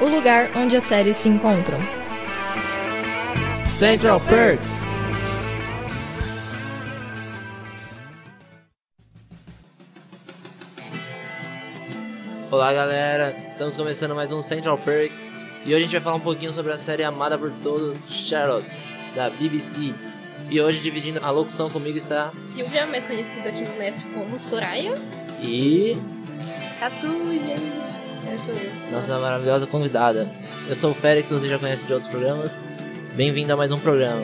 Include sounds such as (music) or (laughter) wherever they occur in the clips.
o lugar onde as séries se encontram. Central Perk. Olá galera, estamos começando mais um Central Perk e hoje a gente vai falar um pouquinho sobre a série amada por todos, Sherlock, da BBC. E hoje dividindo a locução comigo está Silvia, mais conhecida aqui no Nesp como Soraya. e Catu, gente. Essa sou eu. nossa maravilhosa convidada. Eu sou o Félix, você já conhece de outros programas. Bem-vindo a mais um programa.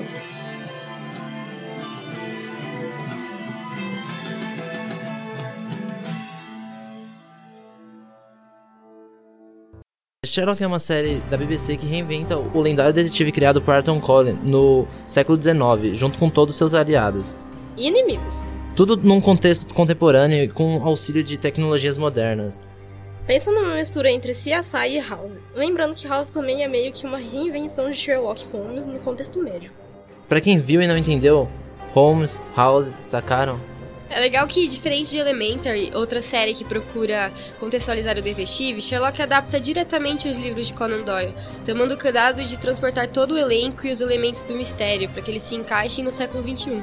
Sherlock é uma série da BBC que reinventa o lendário detetive criado por Arthur Conan no século XIX, junto com todos seus aliados. E inimigos. Tudo num contexto contemporâneo e com auxílio de tecnologias modernas. Pensa numa mistura entre CSI e House. Lembrando que House também é meio que uma reinvenção de Sherlock Holmes no contexto médico. Pra quem viu e não entendeu, Holmes, House, sacaram? É legal que, diferente de Elementary, outra série que procura contextualizar o detetive, Sherlock adapta diretamente os livros de Conan Doyle, tomando cuidado de transportar todo o elenco e os elementos do mistério para que eles se encaixem no século XXI.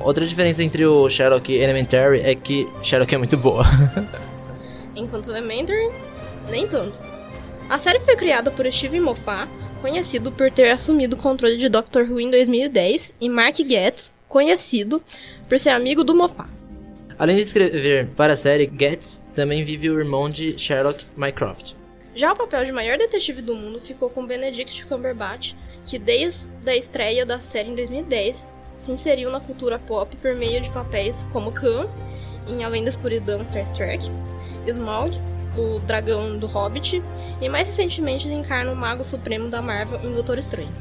Outra diferença entre o Sherlock e Elementary é que Sherlock é muito boa. (laughs) Enquanto Elementary, nem tanto. A série foi criada por Steve Moffat, conhecido por ter assumido o controle de Doctor Who em 2010, e Mark Getz, conhecido por ser amigo do Moffat. Além de escrever para a série, Getz também vive o irmão de Sherlock, Mycroft. Já o papel de maior detetive do mundo ficou com Benedict Cumberbatch, que desde a estreia da série em 2010 se inseriu na cultura pop por meio de papéis como Khan, em Além da Escuridão Star Trek, Smaug, o dragão do Hobbit, e mais recentemente encarna o Mago Supremo da Marvel em Doutor Estranho.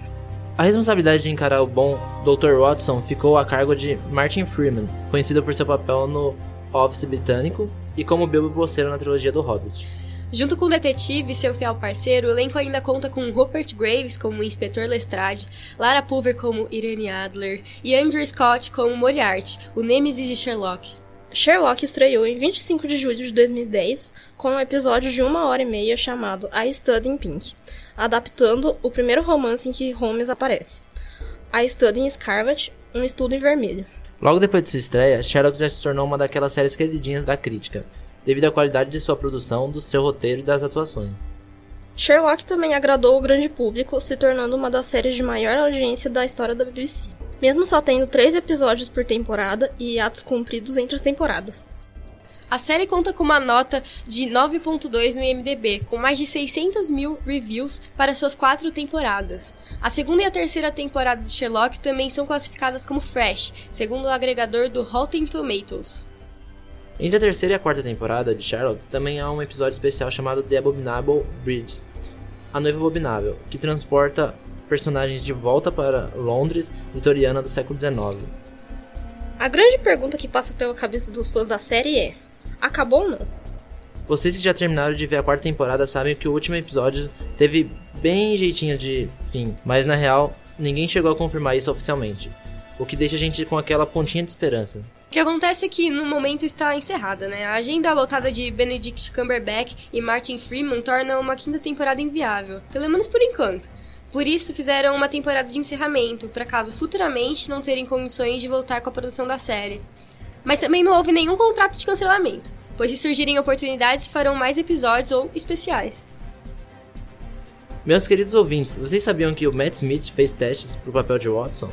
A responsabilidade de encarar o bom Dr. Watson ficou a cargo de Martin Freeman, conhecido por seu papel no Office britânico e como Bilbo Bolseiro na trilogia do Hobbit. Junto com o detetive e seu fiel parceiro, o elenco ainda conta com Rupert Graves como Inspetor Lestrade, Lara Pulver como Irene Adler e Andrew Scott como Moriarty, o nêmesis de Sherlock. Sherlock estreou em 25 de julho de 2010 com um episódio de uma hora e meia chamado I Study in Pink, adaptando o primeiro romance em que Holmes aparece. I Study in Scarlet, um estudo em vermelho. Logo depois de sua estreia, Sherlock já se tornou uma daquelas séries queridinhas da crítica, devido à qualidade de sua produção, do seu roteiro e das atuações. Sherlock também agradou o grande público, se tornando uma das séries de maior audiência da história da BBC. Mesmo só tendo três episódios por temporada e atos cumpridos entre as temporadas. A série conta com uma nota de 9.2 no IMDb, com mais de 600 mil reviews para suas quatro temporadas. A segunda e a terceira temporada de Sherlock também são classificadas como Fresh, segundo o agregador do Rotten Tomatoes. Entre a terceira e a quarta temporada de Sherlock, também há um episódio especial chamado The Abominable Bridge, a noiva abominável, que transporta personagens de volta para Londres vitoriana do século XIX. A grande pergunta que passa pela cabeça dos fãs da série é: acabou ou não? Vocês que já terminaram de ver a quarta temporada sabem que o último episódio teve bem jeitinho de fim, mas na real ninguém chegou a confirmar isso oficialmente, o que deixa a gente com aquela pontinha de esperança. O que acontece é que no momento está encerrada, né? A agenda lotada de Benedict Cumberbatch e Martin Freeman torna uma quinta temporada inviável, pelo menos por enquanto. Por isso fizeram uma temporada de encerramento, para caso futuramente não terem condições de voltar com a produção da série. Mas também não houve nenhum contrato de cancelamento, pois se surgirem oportunidades farão mais episódios ou especiais. Meus queridos ouvintes, vocês sabiam que o Matt Smith fez testes pro papel de Watson?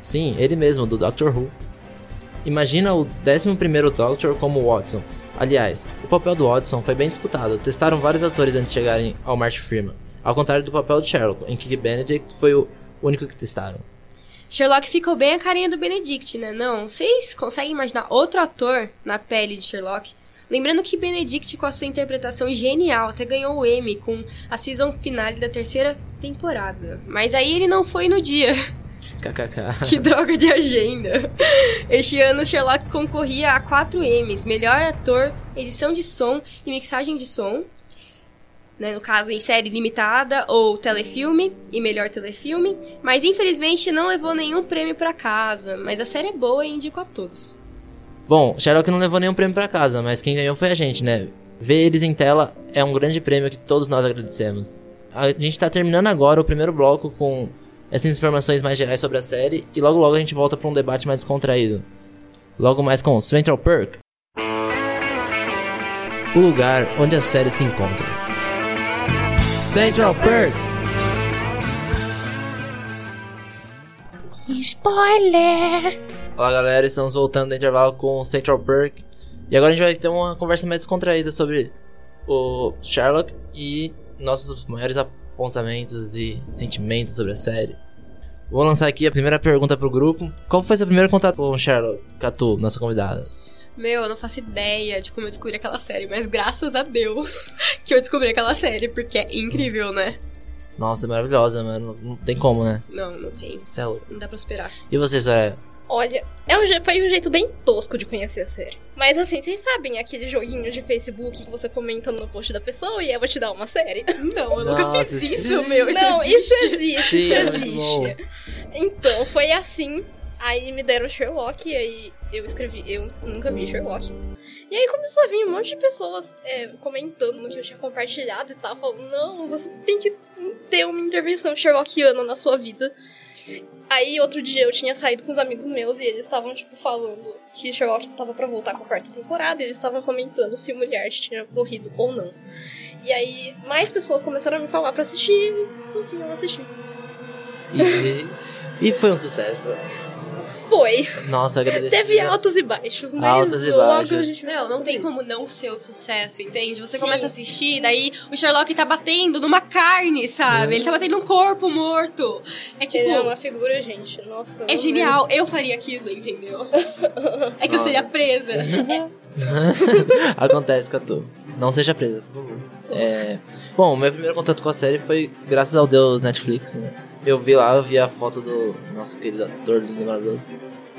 Sim, ele mesmo, do Doctor Who. Imagina o 11º Doctor como Watson. Aliás, o papel do Watson foi bem disputado, testaram vários atores antes de chegarem ao Martin Freeman, ao contrário do papel de Sherlock, em que Benedict foi o único que testaram. Sherlock ficou bem a carinha do Benedict, né? Não? Vocês conseguem imaginar outro ator na pele de Sherlock? Lembrando que Benedict, com a sua interpretação genial, até ganhou o Emmy com a season finale da terceira temporada. Mas aí ele não foi no dia. KKK. (laughs) Que droga de agenda. Este ano, Sherlock concorria a quatro Emmys: melhor ator, edição de som e mixagem de som. Né, no caso, em série limitada ou telefilme e melhor telefilme. Mas infelizmente não levou nenhum prêmio para casa. Mas a série é boa e indico a todos. Bom, Sherlock não levou nenhum prêmio pra casa, mas quem ganhou foi a gente, né? Ver eles em tela é um grande prêmio que todos nós agradecemos. a gente tá terminando agora o primeiro bloco com essas informações mais gerais sobre a série e logo logo a gente volta para um debate mais descontraído. Logo mais com Central Perk. O lugar onde a série se encontra. Central Perk. Spoiler! Olá galera, estamos voltando do intervalo com Central Perk. E agora a gente vai ter uma conversa mais descontraída sobre o Sherlock e nossos maiores apontamentos e sentimentos sobre a série. Vou lançar aqui a primeira pergunta pro grupo. Qual foi seu primeiro contato com o Sherlock, Catu, nossa convidada? Meu, eu não faço ideia de como eu descobri aquela série, mas graças a Deus (laughs) que eu descobri aquela série, porque é incrível, né? Nossa, é maravilhosa, mano. Não tem como, né? Não, não tem. Céu. Não dá pra esperar. E você, Soraya? Olha, é um, foi um jeito bem tosco de conhecer a série. Mas assim, vocês sabem aquele joguinho de Facebook que você comenta no post da pessoa e ela te dá uma série? (laughs) Não, eu nunca Nossa, fiz sim. isso, meu. Isso Não, existe. isso existe, Sim, isso é existe. Então, foi assim. Aí me deram Sherlock, e aí eu escrevi, eu nunca vi Sherlock. E aí começou a vir um monte de pessoas é, comentando no que eu tinha compartilhado e tal, falando, não, você tem que ter uma intervenção Sherlockiana na sua vida. Aí outro dia eu tinha saído com os amigos meus e eles estavam, tipo, falando que Sherlock tava pra voltar com a quarta temporada, e eles estavam comentando se o Moriarty tinha morrido ou não. E aí mais pessoas começaram a me falar pra assistir, enfim, eu assisti. E, e foi um sucesso. Foi. Nossa, agradeço. Teve altos e baixos, mas Altos e logo baixos. a gente Meu, não tem como não ser o sucesso, entende? Você Sim. começa a assistir, daí o Sherlock tá batendo numa carne, sabe? Ele tá batendo num corpo morto. É tipo. Ele é uma figura, gente. Nossa. É genial, eu faria aquilo, entendeu? (laughs) É que eu seria presa. (laughs) Acontece, Catu. Não seja presa, por favor. É... Bom, meu primeiro contato com a série foi graças ao Deus Netflix, né? Eu vi lá, eu vi a foto do nosso querido ator lindo maravilhoso.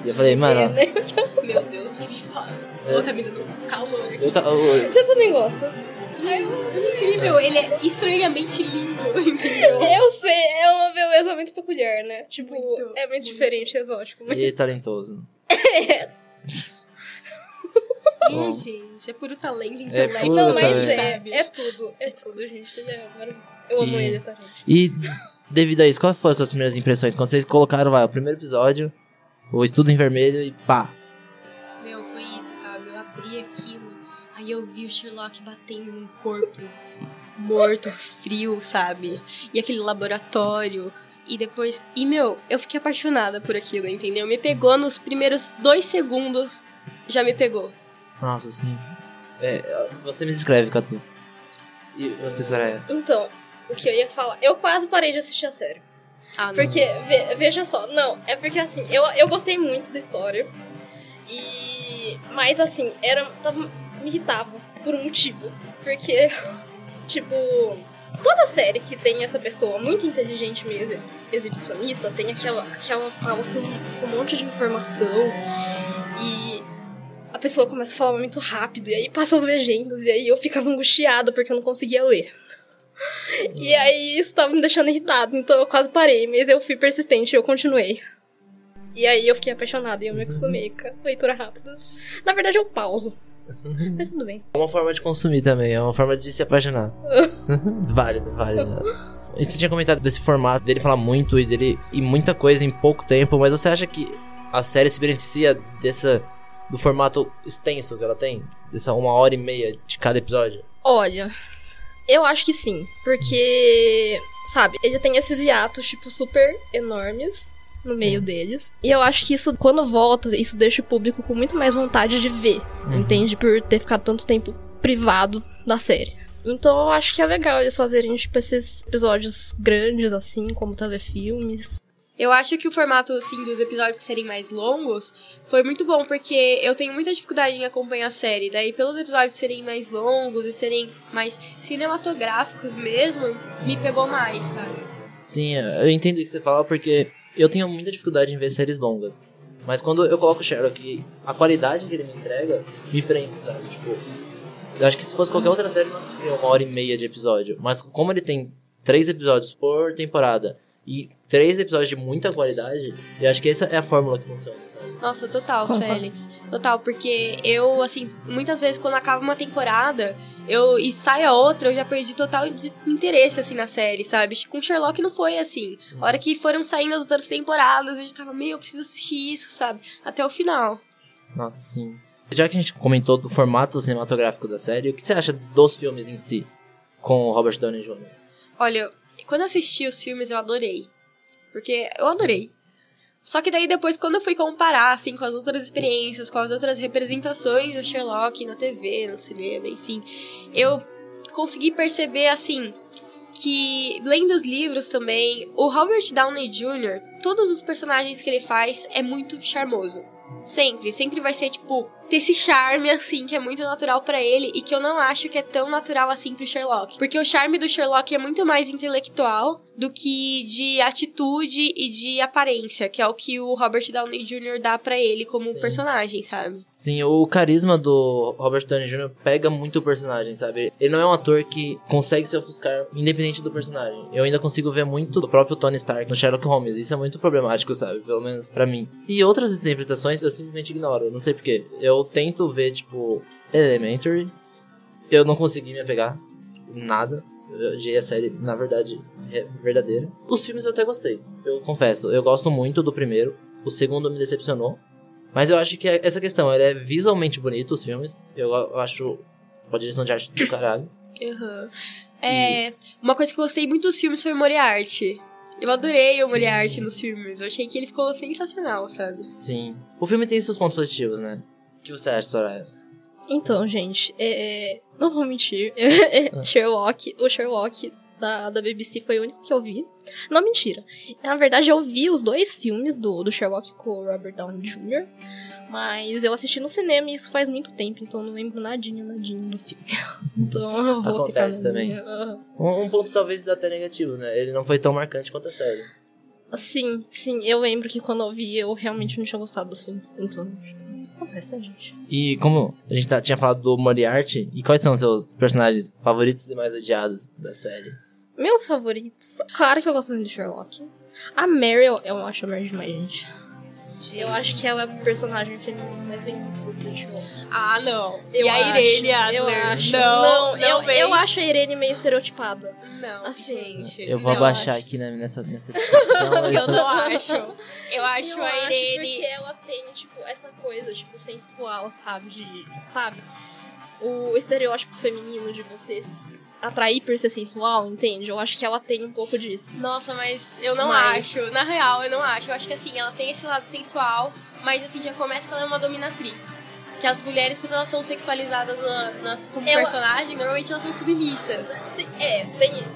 E eu falei, mano, É, né? (laughs) Meu Deus, nem me fala. É. Ô, tá me dando um calor aqui. eu, eu, Você também gosta? Ai, é incrível, ele é estranhamente lindo, (laughs) entendeu? Eu sei, é uma beleza muito peculiar, né? Tipo, Muito, é muito muito. diferente, exótico. Mas... e é talentoso. (laughs) Bom. É, gente, é puro talento, É intelecto. puro Não, mas talento. é, é tudo. É tudo, gente. Ele é maravilhoso. Eu amo E- ele, tá, gente? E devido a isso, quais foram as suas primeiras impressões? Quando vocês colocaram, vai, o primeiro episódio, o estudo em vermelho e pá. Meu, foi isso, sabe? Eu abri aquilo, aí eu vi o Sherlock batendo num corpo morto, frio, sabe? E aquele laboratório. E depois. E, meu, eu fiquei apaixonada por aquilo, entendeu? Me pegou nos primeiros dois segundos, já me pegou. Nossa, sim. É, você me descreve, Catu. E você, Saraya? Então, o que eu ia falar. Eu quase parei de assistir a série. Ah, não. Porque, ve- veja só, não, é porque assim, eu, eu gostei muito da história. E. Mas assim, era. Tava, me irritava por um motivo. Porque, (laughs) tipo. Toda série que tem essa pessoa muito inteligente, meio exi- exibicionista, tem aquela, aquela fala com, com um monte de informação. E a pessoa começa a falar muito rápido, e aí passa as legendas, e aí eu ficava angustiada porque eu não conseguia ler. (laughs) E aí isso tava me deixando irritado, então eu quase parei, mas eu fui persistente e eu continuei. E aí eu fiquei apaixonada e eu me acostumei com a leitura rápida. Na verdade eu pauso. Mas tudo bem. (laughs) É uma forma de consumir também, é uma forma de se apaixonar. (laughs) válido, válido. E você tinha comentado desse formato dele falar muito e dele e muita coisa em pouco tempo, mas você acha que a série se beneficia dessa do formato extenso que ela tem? Dessa uma hora e meia de cada episódio? Olha, eu acho que sim. Porque, sabe, ele tem esses hiatos, tipo, super enormes no meio deles. E eu acho que isso, quando volta, isso deixa o público com muito mais vontade de ver. Uhum. Entende? Por ter ficado tanto tempo privado da série. Então eu acho que é legal eles fazerem, tipo, esses episódios grandes, assim, como telefilmes. Eu acho que o formato, assim, dos episódios serem mais longos foi muito bom, porque eu tenho muita dificuldade em acompanhar a série. Daí, pelos episódios serem mais longos e serem mais cinematográficos mesmo, me pegou mais, sabe? Sim, eu entendo o que você fala porque eu tenho muita dificuldade em ver séries longas. Mas quando eu coloco o Sherlock, a qualidade que ele me entrega me prende, sabe? Tipo, eu acho que se fosse qualquer outra série, não assistiria uma hora e meia de episódio. Mas como ele tem três episódios por temporada e três episódios de muita qualidade, eu acho que essa é a fórmula que funciona, sabe? Nossa, total, Félix. Total, porque eu, assim, muitas vezes quando acaba uma temporada, eu e sai a outra, eu já perdi total de interesse, assim, na série, sabe? Com Sherlock não foi assim. A hora que foram saindo as outras temporadas, eu já tava, meu, eu preciso assistir isso, sabe? Até o final. Nossa, sim. Já que a gente comentou do formato cinematográfico da série, o que você acha dos filmes em si, com o Robert Downey Jr.? Olha, quando eu assisti os filmes, eu adorei. Porque eu adorei. Só que daí depois, quando eu fui comparar, assim, com as outras experiências, com as outras representações do Sherlock na TV, no cinema, enfim, eu consegui perceber, assim, que, lendo os livros também, o Robert Downey Jr., todos os personagens que ele faz é muito charmoso. Sempre, sempre vai ser, tipo, ter esse charme, assim, que é muito natural para ele e que eu não acho que é tão natural assim pro Sherlock. Porque o charme do Sherlock é muito mais intelectual do que de atitude e de aparência, que é o que o Robert Downey Jr. dá para ele como Sim. personagem, sabe? Sim, o carisma do Robert Downey Jr. pega muito o personagem, sabe? Ele não é um ator que consegue se ofuscar independente do personagem. Eu ainda consigo ver muito do próprio Tony Stark no Sherlock Holmes. Isso é muito problemático, sabe? Pelo menos pra mim. E outras interpretações eu simplesmente ignoro. Não sei porquê. Eu tento ver, tipo, Elementary. Eu não consegui me apegar. em Nada. Eu odiei a série, na verdade, é verdadeira. Os filmes eu até gostei. Eu confesso. Eu gosto muito do primeiro. O segundo me decepcionou. Mas eu acho que é essa questão, ele é visualmente bonito, os filmes. Eu, eu acho a direção de arte do caralho. Uhum. É, uma coisa que eu gostei muito dos filmes foi o Moriarty. Eu adorei o Moriarty nos filmes. Eu achei que ele ficou sensacional, sabe? Sim. O filme tem seus pontos positivos, né? O que você acha, Soraya? Então, gente, é... não vou mentir. Ah. (laughs) Sherlock, o Sherlock da, da BBC foi o único que eu vi. Não, mentira. Na verdade, eu vi os dois filmes do, do Sherlock com o Robert Downey Jr., mas eu assisti no cinema e isso faz muito tempo, então não lembro nadinha, nadinha do filme. (laughs) Então eu vou Acontece ficar também. minha. Aham. Um, um ponto talvez até negativo, né? Ele não foi tão marcante quanto a série. Sim, sim, eu lembro que quando eu vi, eu realmente não tinha gostado dos filmes. Então, acontece, gente? E como a gente tá- tinha falado do Moriarty, e quais são os seus personagens favoritos e mais odiados da série? Meus favoritos. Claro que eu gosto muito de Sherlock. A Meryl, eu acho a Meryl demais, gente. Eu acho que ela é a personagem feminina mais bem construída de. Ah, não. Eu e a acho, Irene Adler? Eu acho. Não, não, não eu, eu acho a Irene meio estereotipada. Não, Assim, gente. Eu vou abaixar acho. aqui né, nessa, nessa discussão. (laughs) Eu não acho. Eu acho eu a acho Irene. porque ela tem, tipo, essa coisa, tipo, sensual, sabe? De. Sabe? O estereótipo feminino de você se atrair por ser sensual, entende? Eu acho que ela tem um pouco disso. Nossa, mas eu não Mas- acho. Na real, eu não acho. Eu acho que assim, ela tem esse lado sensual, mas assim, já começa quando ela é uma dominatrix. Que as mulheres, quando elas são sexualizadas na- nas, como Eu- personagem, normalmente elas são submissas. É, tem isso.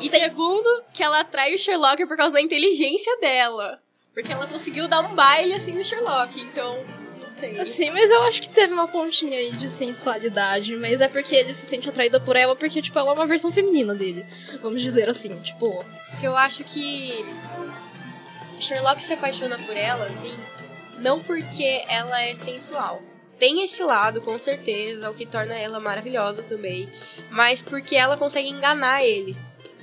E segundo, que ela atrai o Sherlock por causa da inteligência dela. Porque ela conseguiu dar um baile assim no Sherlock, então. Sei. Assim, mas eu acho que teve uma pontinha aí de sensualidade, mas é porque ele se sente atraído por ela, porque, tipo, ela é uma versão feminina dele. Vamos dizer assim, tipo. Porque eu acho que Sherlock se apaixona por ela, assim, não porque ela é sensual. Tem esse lado, com certeza, o que torna ela maravilhosa também. Mas porque ela consegue enganar ele.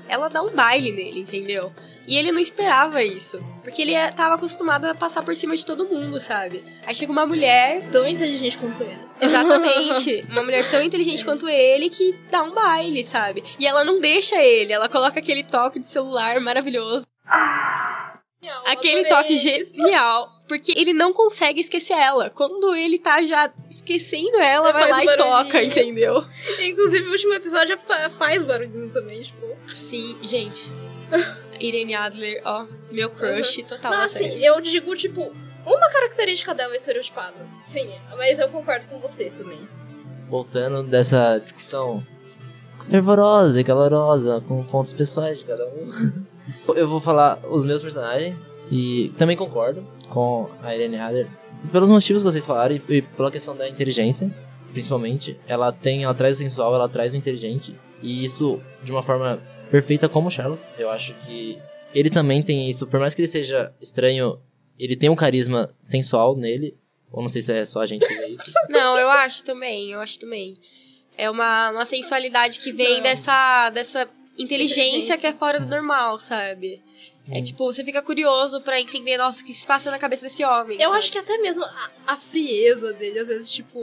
Ela dá um baile nele, entendeu? E ele não esperava isso. Porque ele é- tava acostumado a passar por cima de todo mundo, sabe? Aí chega uma mulher Tão inteligente quanto ele. Exatamente. (laughs) Uma mulher tão inteligente quanto ele que dá um baile, sabe? E ela não deixa ele, ela coloca aquele toque de celular maravilhoso. Aquele toque genial. Porque ele não consegue esquecer ela. Quando ele tá já esquecendo ela, Ele vai lá e barulhinho. toca, entendeu? Inclusive, o último episódio fa- faz barulhinho também, tipo. Sim, gente. (laughs) Irene Adler, ó, meu crush total Não, assim, série. eu digo, tipo, uma característica dela é estereotipada. Sim, mas eu concordo com você também. Voltando dessa discussão fervorosa e calorosa, com pontos pessoais de cada um. (laughs) Eu vou falar os meus personagens e também concordo com a Irene Adler. Pelos motivos que vocês falaram e, e pela questão da inteligência, principalmente. Ela tem, ela traz o sensual, ela traz o inteligente. E isso de uma forma perfeita como o Sherlock. Eu acho que ele também tem isso, por mais que ele seja estranho, ele tem um carisma sensual nele. Ou não sei se é só a gente que vê isso. (laughs) Não, eu acho também, eu acho também. É uma, uma sensualidade que vem Não. dessa, dessa inteligência, que é fora do normal, sabe? É Hum. tipo, você fica curioso pra entender, nossa, o que se passa na cabeça desse homem. Eu sabe? acho que até mesmo a, a frieza dele, às vezes, tipo,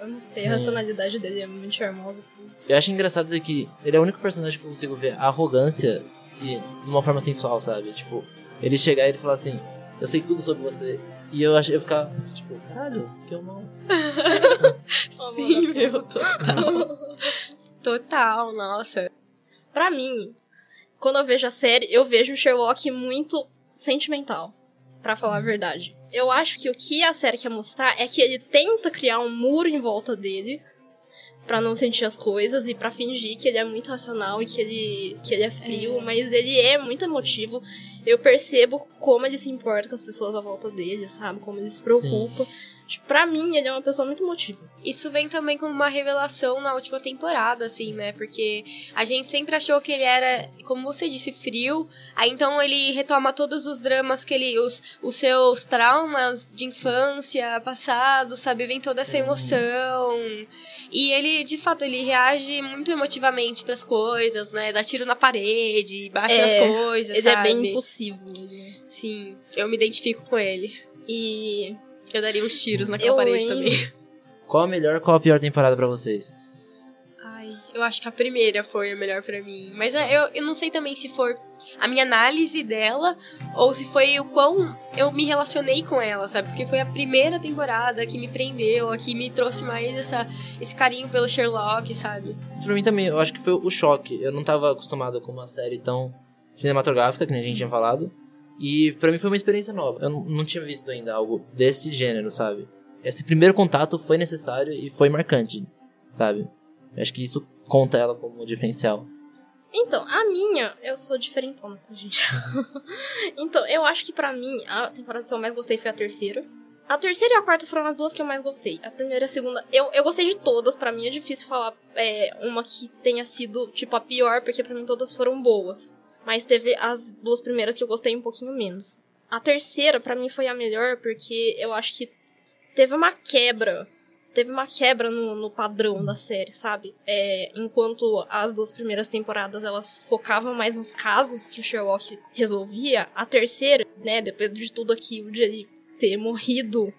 eu não sei, a Hum. racionalidade dele é muito charmosa, assim. Eu acho engraçado que ele é o único personagem que eu consigo ver a arrogância e de uma forma sensual, sabe? Tipo, ele chegar e ele falar assim, eu sei tudo sobre você. E eu achei eu ficar, tipo, caralho, que eu não. (laughs) Sim, meu, total. (laughs) total, nossa. Pra mim, quando eu vejo a série, eu vejo o Sherlock muito sentimental, pra falar a verdade. Eu acho que o que a série quer mostrar é que ele tenta criar um muro em volta dele pra não sentir as coisas e pra fingir que ele é muito racional e que ele, que ele é frio, É. mas ele é muito emotivo. Eu percebo como ele se importa com as pessoas à volta dele, sabe? Como ele se preocupa. Tipo, Pra mim, ele é uma pessoa muito emotiva. Isso vem também como uma revelação na última temporada, assim, né? Porque a gente sempre achou que ele era, como você disse, frio. Aí então ele retoma todos os dramas que ele. Os, os seus traumas de infância, passado, sabe? Vem toda essa Sim. emoção. E ele, de fato, ele reage muito emotivamente pras coisas, né? Dá tiro na parede, bate É, nas coisas. Ele é sabe? bem impulsivo. ele- Sim, eu me identifico com ele. E Eu daria uns tiros naquela Eu, parede hein? também. Qual a melhor, qual a pior temporada pra vocês? Ai, eu acho que a primeira foi a melhor pra mim. Mas é, eu, eu não sei também se for a minha análise dela ou se foi o quão eu me relacionei com ela, sabe? Porque foi a primeira temporada que me prendeu, a que me trouxe mais essa, esse carinho pelo Sherlock, sabe? Pra mim também, eu acho que foi o choque. Eu não tava acostumado com uma série tão cinematográfica, que nem a gente tinha falado. E pra mim foi uma experiência nova. Eu não, tinha visto ainda algo desse gênero, sabe? Esse primeiro contato foi necessário e foi marcante, sabe? Eu acho que isso conta ela como diferencial. Então, a minha, eu sou diferentona, tá, gente? (laughs) então, eu acho que pra mim, a temporada que eu mais gostei foi a terceira. A terceira e a quarta foram as duas que eu mais gostei. A primeira e a segunda, eu, eu gostei de todas. Pra mim é difícil falar é, uma que tenha sido, tipo, a pior, porque pra mim todas foram boas. Mas teve as duas primeiras que eu gostei um pouquinho menos. A terceira, pra mim, foi a melhor, porque eu acho que teve uma quebra. Teve uma quebra no, no padrão da série, sabe? É, enquanto as duas primeiras temporadas elas focavam mais nos casos que o Sherlock resolvia, a terceira, né, depois de tudo aquilo de ele ter morrido,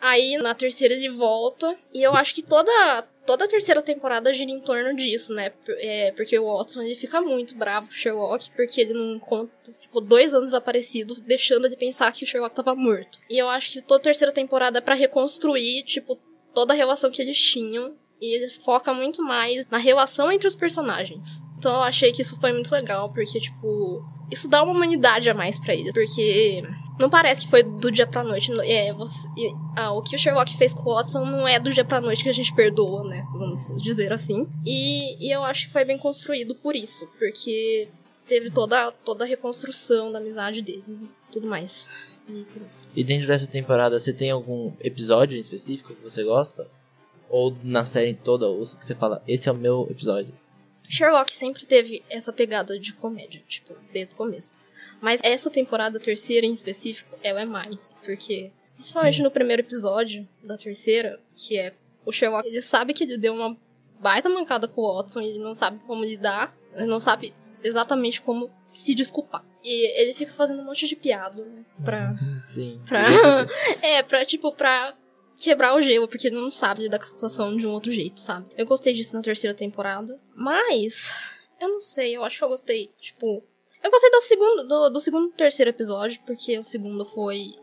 aí na terceira ele volta, e eu acho que toda, toda a terceira temporada gira em torno disso, né? É, porque o Watson ele fica muito bravo com o Sherlock, porque ele não conta, ficou dois anos desaparecido, deixando de pensar que o Sherlock tava morto. E eu acho que toda a terceira temporada é pra reconstruir, tipo, toda a relação que eles tinham. E ele foca muito mais na relação entre os personagens. Então achei que isso foi muito legal, porque, tipo, isso dá uma humanidade a mais pra eles. Porque não parece que foi do dia pra noite. É, você, ah, o que o Sherlock fez com o Watson não é do dia pra noite que a gente perdoa, né? Vamos dizer assim. E, e eu acho que foi bem construído por isso. Porque teve toda, toda a reconstrução da amizade deles e tudo mais. E. E dentro dessa temporada, você tem algum episódio em específico que você gosta? Ou na série toda, ou que você fala, esse é o meu episódio? Sherlock sempre teve essa pegada de comédia, tipo, desde o começo. Mas essa temporada, terceira em específico, ela é mais. Porque, principalmente no primeiro episódio da terceira, que é o Sherlock, ele sabe que ele deu uma baita mancada com o Watson, ele não sabe como lidar, ele não sabe exatamente como se desculpar. E ele fica fazendo um monte de piada, né, pra... Sim. Pra... (laughs) (laughs) é, pra, tipo, pra quebrar o gelo, porque ele não sabe lidar com a situação de um outro jeito, sabe? Eu gostei disso na terceira temporada, mas eu não sei, eu acho que eu gostei, tipo, eu gostei do segundo, do, do segundo e terceiro episódio, porque o segundo foi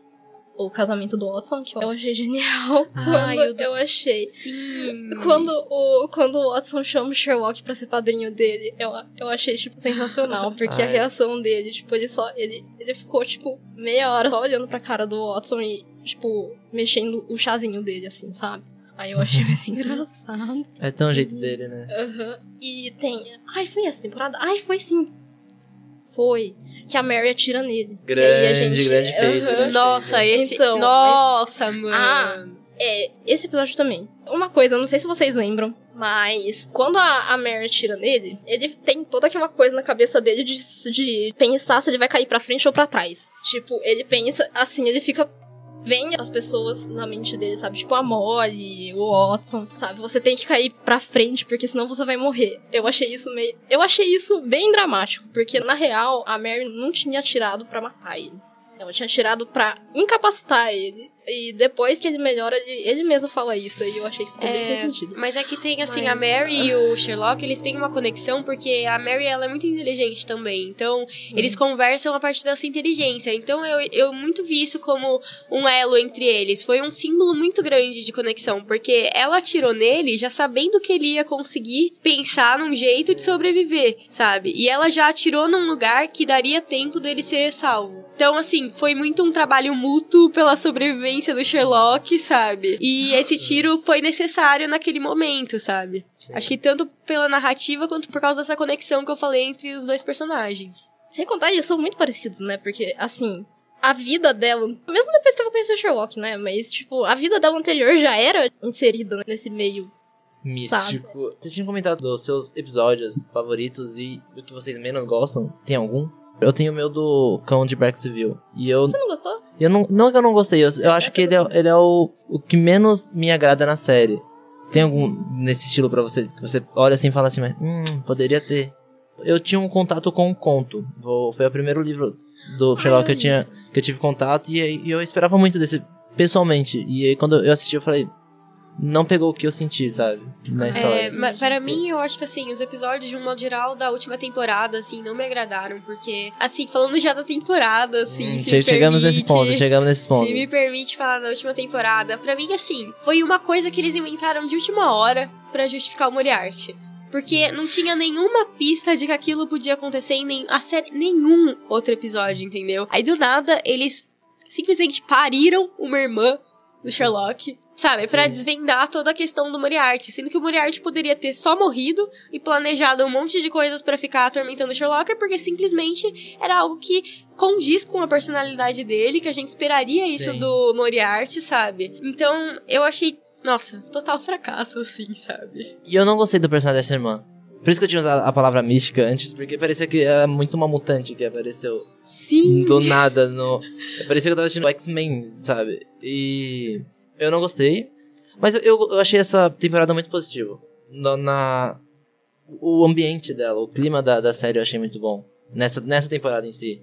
o casamento do Watson, que eu achei genial. (laughs) Ai, quando eu eu achei. Sim. Quando o, quando o Watson chama o Sherlock pra ser padrinho dele, eu, eu achei, tipo, sensacional. (laughs) Porque a Ai. reação dele, tipo, ele só. Ele, ele ficou, tipo, meia hora só olhando pra cara do Watson e, tipo, mexendo o chazinho dele, assim, sabe? Aí eu achei muito (laughs) engraçado. É tão o jeito dele, né? Aham. E tem. Ai, foi essa temporada? Ai, foi sim. Foi. Que a Mary atira nele. Que aí a Grande, gente- grande feito, grande Nossa, esse. Então, nossa, mano. Ah. É, esse episódio também. Uma coisa, eu não sei se vocês lembram, mas quando a, a Mary atira nele, ele tem toda aquela coisa na cabeça dele de, de pensar se ele vai cair pra frente ou pra trás. Tipo, ele pensa assim, ele fica vem as pessoas na mente dele, sabe? Tipo a Molly, o Watson, sabe? Você tem que cair pra frente, porque senão você vai morrer. Eu achei isso meio. Eu achei isso bem dramático, porque na real a Mary não tinha atirado pra matar ele. Ela tinha atirado pra incapacitar ele. E depois que ele melhora, ele, ele mesmo fala isso. E eu achei que ficou bem sem sentido. Mas é que tem, assim, Mas- a Mary e o Sherlock, eles têm uma conexão, porque a Mary, ela é muito inteligente também. Então, eles conversam a partir dessa inteligência. Então, eu, eu muito vi isso como um elo entre eles. Foi um símbolo muito grande de conexão, porque ela atirou nele já sabendo que ele ia conseguir pensar num jeito de sobreviver, sabe? E ela já atirou num lugar que daria tempo dele ser salvo. Então, assim, foi muito um trabalho mútuo pela sobrevivência do Sherlock, sabe? E esse tiro foi necessário naquele momento, sabe? Acho que tanto pela narrativa quanto por causa dessa conexão que eu falei entre os dois personagens. Sem contar, eles são muito parecidos, né? Porque, assim, a vida dela, mesmo depois que ela conheceu o Sherlock, né? Mas, tipo, a vida dela anterior já era inserida nesse meio. Místico. Vocês tinham comentado dos seus episódios favoritos e do que vocês menos gostam? Tem algum? Eu tenho o meu do Cão de Braxville. E eu. Você não gostou? Eu não, não que eu não gostei, eu, eu acho que ele é, ele é o, o que menos me agrada na série. Tem algum nesse estilo pra você que você olha assim e fala assim, mas hum, poderia ter. Eu tinha um contato com um conto. Vou, foi o primeiro livro do Sherlock que eu eu tinha que eu tive contato e, e eu esperava muito desse pessoalmente. E aí quando eu assisti eu falei, não pegou o que eu senti, sabe? Na história. É, mas para mim, eu acho que assim, os episódios, de um modo geral, da última temporada, assim, não me agradaram, porque, assim, falando já da temporada, assim, Hum, che- chegamos nesse permite- ponto, chegamos nesse ponto. Se me permite falar da última temporada, pra mim, assim, foi uma coisa que eles inventaram de última hora pra justificar o Moriarty. Porque não tinha nenhuma pista de que aquilo podia acontecer em nem, a série, nenhum outro episódio, entendeu? Aí do nada, eles simplesmente pariram uma irmã do Sherlock. Sabe, pra Sim. desvendar toda a questão do Moriarty. Sendo que o Moriarty poderia ter só morrido e planejado um monte de coisas pra ficar atormentando o Sherlock, porque simplesmente era algo que condiz com a personalidade dele, que a gente esperaria isso Sim. do Moriarty, sabe? Então, eu achei, nossa, total fracasso, assim, sabe? E eu não gostei do personagem dessa irmã. Por isso que eu tinha usado a palavra mística antes, porque parecia que era muito uma mutante que apareceu Sim. do nada no. Parecia que eu tava assistindo X-Men, sabe? E. Eu não gostei. Mas eu, eu, achei essa temporada muito positiva. No- na. O ambiente dela, o clima da, da série eu achei muito bom. Nessa, nessa temporada em si.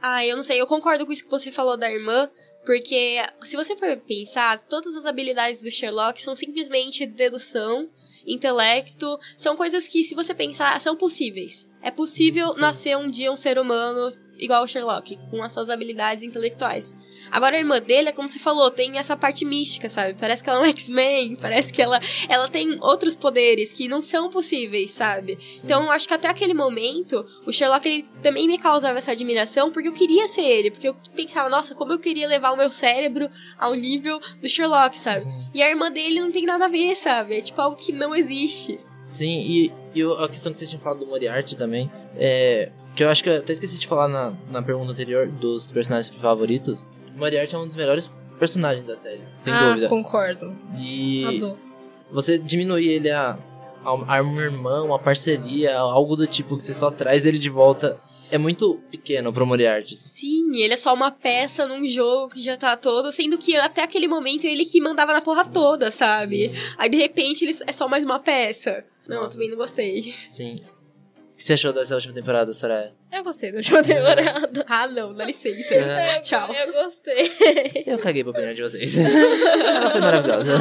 Ah, eu não sei, eu concordo com isso que você falou da irmã, porque se você for pensar, todas as habilidades do Sherlock são simplesmente dedução, intelecto, são coisas que, se você pensar, são possíveis. É possível nascer um dia um ser humano igual o Sherlock, com as suas habilidades intelectuais. Agora a irmã dele, é como você falou, tem essa parte mística, sabe? Parece que ela é um X-Men, (laughs) parece que ela, ela tem outros poderes que não são possíveis, sabe? Então, eu acho que até aquele momento, o Sherlock ele também me causava essa admiração, porque eu queria ser ele, porque eu pensava, nossa, como eu queria levar o meu cérebro ao nível do Sherlock, sabe? E a irmã dele não tem nada a ver, sabe? É tipo algo que não existe. Sim, e, e a questão que você tinha falado do Moriarty também, é. Que eu acho que eu até esqueci de falar na, na pergunta anterior dos personagens favoritos. O Moriarty é um dos melhores personagens da série, sem ah, dúvida. concordo. E Adoro. você diminuir ele a, a, a um irmão, uma parceria, algo do tipo que você só traz ele de volta, é muito pequeno pro Moriarty. Sim, ele é só uma peça num jogo que já tá todo, sendo que até aquele momento ele que mandava na porra toda, sabe? Aí de repente ele é só mais uma peça. Não, eu também não gostei. Sim. O que você achou dessa última temporada, Soraya? Eu gostei da última (laughs) temporada. Ah, não, dá licença. É. Tchau. Eu gostei. Eu caguei pra opinião de vocês. Ela foi maravilhosa.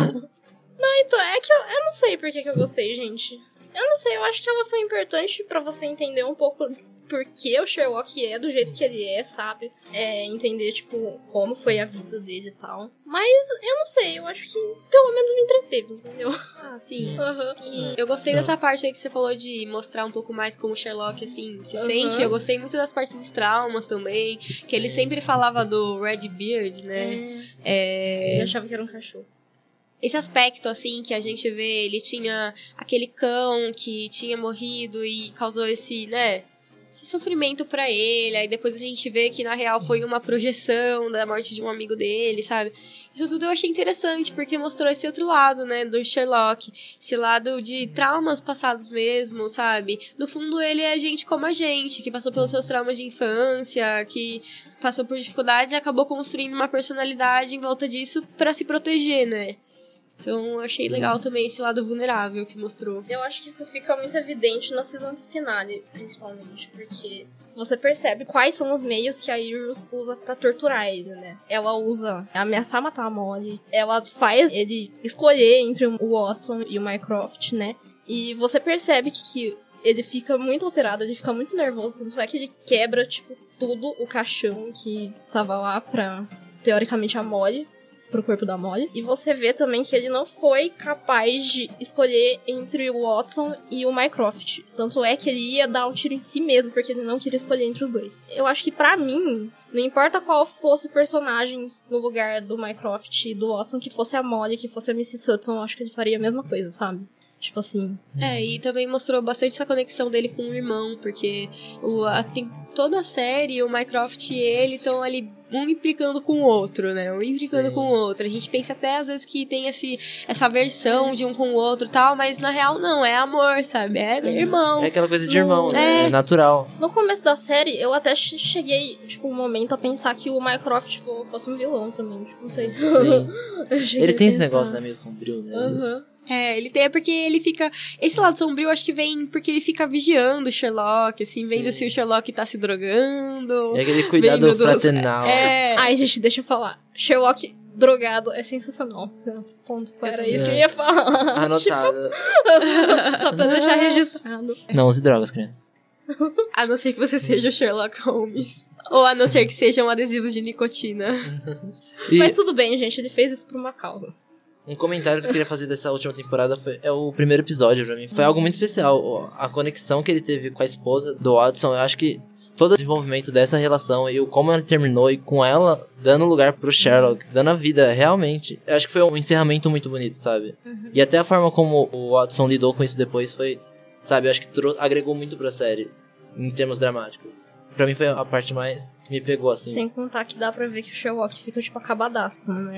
Então, é que eu, eu não sei por que, que eu gostei, gente. Eu não sei, eu acho que ela foi importante pra você entender um pouco por que o Sherlock é do jeito que ele é, sabe? É, entender, tipo, como foi a vida dele e tal. Mas eu não sei, eu acho que pelo menos me entreteve, entendeu? Ah, sim. Aham. E Eu gostei dessa parte aí que você falou de mostrar um pouco mais como o Sherlock, assim, se Aham. sente. Eu gostei muito das partes dos traumas também. Que ele sempre falava do Red Beard, né? é, É... eu achava que era um cachorro. Esse aspecto, assim, que a gente vê, ele tinha aquele cão que tinha morrido e causou esse, né? Esse sofrimento pra ele, aí depois a gente vê que na real foi uma projeção da morte de um amigo dele, sabe? Isso tudo eu achei interessante, porque mostrou esse outro lado, né, do Sherlock, esse lado de traumas passados mesmo, sabe? No fundo ele é gente como a gente, que passou pelos seus traumas de infância, que passou por dificuldades e acabou construindo uma personalidade em volta disso para se proteger, né? Então achei legal também esse lado vulnerável que mostrou. Eu acho que isso fica muito evidente na season finale, principalmente, porque você percebe quais são os meios que a Iris usa para torturar ele, né? Ela usa ameaçar matar a Molly, ela faz ele escolher entre o Watson e o Mycroft, né? E você percebe que ele fica muito alterado, ele fica muito nervoso, tanto é que ele quebra, tipo, tudo o caixão que tava lá pra, teoricamente, a Molly pro corpo da Molly. E você vê também que ele não foi capaz de escolher entre o Watson e o Mycroft. Tanto é que ele ia dar um tiro em si mesmo, porque ele não queria escolher entre os dois. Eu acho que para mim, não importa qual fosse o personagem no lugar do Mycroft e do Watson, que fosse a Molly, que fosse a Mrs. Hudson, eu acho que ele faria a mesma coisa, sabe? Tipo assim. É, e também mostrou bastante essa conexão dele com o irmão, porque o, a, tem toda a série, o Mycroft e ele estão ali um implicando com o outro, né? Um implicando Sim. com o outro. A gente pensa até às vezes que tem esse, essa versão de um com o outro e tal, mas na real não, é amor, sabe? É irmão. É aquela coisa de irmão, né? É. É natural. No começo da série, eu até che- cheguei, tipo, um momento a pensar que o Mycroft fo- fosse um vilão também, tipo, não sei. Sim. (laughs) Ele tem esse negócio, né? Meio sombrio, né? Aham. É, ele tem, é porque ele fica. Esse lado sombrio acho que vem porque ele fica vigiando o Sherlock, assim, vendo Sim. se o Sherlock tá se drogando. É aquele cuidado vendo dos- fraternal. É. Ai, gente, deixa eu falar. Sherlock drogado é sensacional. Ponto. Era isso que eu É. ia falar. Anotado. (laughs) Só pra deixar registrado. Não use drogas, crianças. A não ser que você seja o Sherlock Holmes. Ou a não ser que sejam adesivos de nicotina. (laughs) E Mas tudo bem, gente, ele fez isso por uma causa. Um comentário que eu queria fazer dessa última temporada foi, é o primeiro episódio pra mim. Foi algo muito especial. A conexão que ele teve com a esposa do Watson, eu acho que todo o desenvolvimento dessa relação e o como ela terminou e com ela dando lugar pro Sherlock, dando a vida realmente. Eu acho que foi um encerramento muito bonito, sabe? E até a forma como o Watson lidou com isso depois foi, sabe, eu acho que agregou muito pra série em termos dramáticos. Pra mim foi a parte mais que me pegou assim. Sem contar que dá pra ver que o Sherlock fica, tipo, acabadaço quando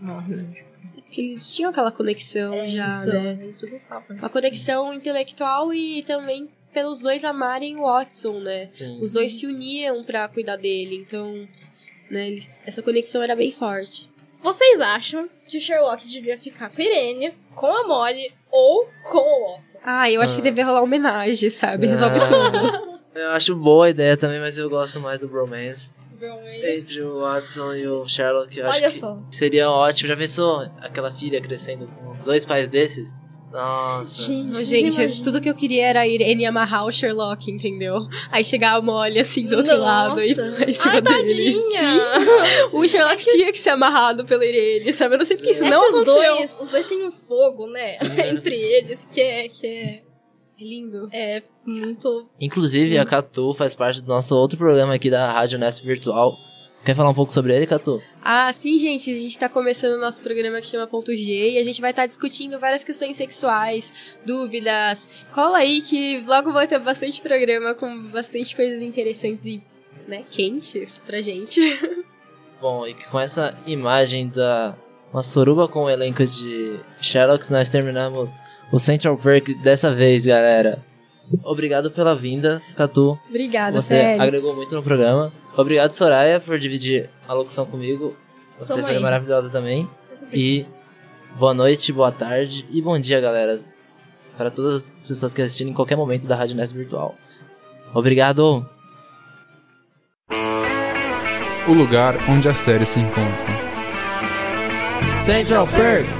morre. Porque eles tinham aquela conexão já, então, né? Isso eu gostava. Uma conexão intelectual e também pelos dois amarem o Watson, né? Sim. Os dois se uniam pra cuidar dele, então, né, eles- essa conexão era bem forte. Vocês acham que o Sherlock devia ficar com a Irene, com a Molly ou com o Watson? Ah, eu acho que Ah. devia rolar homenagem, sabe? Ah. Resolve tudo. (laughs) Eu acho boa a ideia também, mas eu gosto mais do bromance entre o Watson e o Sherlock. Eu acho Olha que só. seria ótimo. Já pensou aquela filha crescendo com dois pais desses? Nossa. Gente, Gente, tudo que eu queria era a Irene amarrar o Sherlock, entendeu? Aí chegar a Molly assim do outro Nossa. lado e pular em cima Ai, dele. Sim. tadinha! O Sherlock tinha que ser amarrado pela Irene, sabe? Eu não sei porque isso É não que os aconteceu. dois, os dois têm um fogo, né? É. (laughs) Entre eles, que é, que é, É lindo. é muito. Inclusive, a Catu faz parte do nosso outro programa aqui da Rádio Nesp Virtual. Quer falar um pouco sobre ele, Catu? Ah, sim, gente. A gente tá começando o nosso programa que chama Ponto G e a gente vai estar discutindo várias questões sexuais, dúvidas. Cola aí que logo vai ter bastante programa com bastante coisas interessantes e, né, quentes pra gente. (laughs) Bom, e com essa imagem da uma suruba com o elenco de Sherlock, nós terminamos o Central Perk dessa vez, galera. Obrigado pela vinda, Catu. Obrigada, Você Félix. agregou muito no programa. Obrigado, Soraya, por dividir a locução comigo. Você Tamo foi aí. maravilhosa também. E boa noite, boa tarde e bom dia, galera. Para todas as pessoas que assistiram em qualquer momento da Rádio Nest Virtual. Obrigado! O lugar onde as séries se encontram. Central Perk!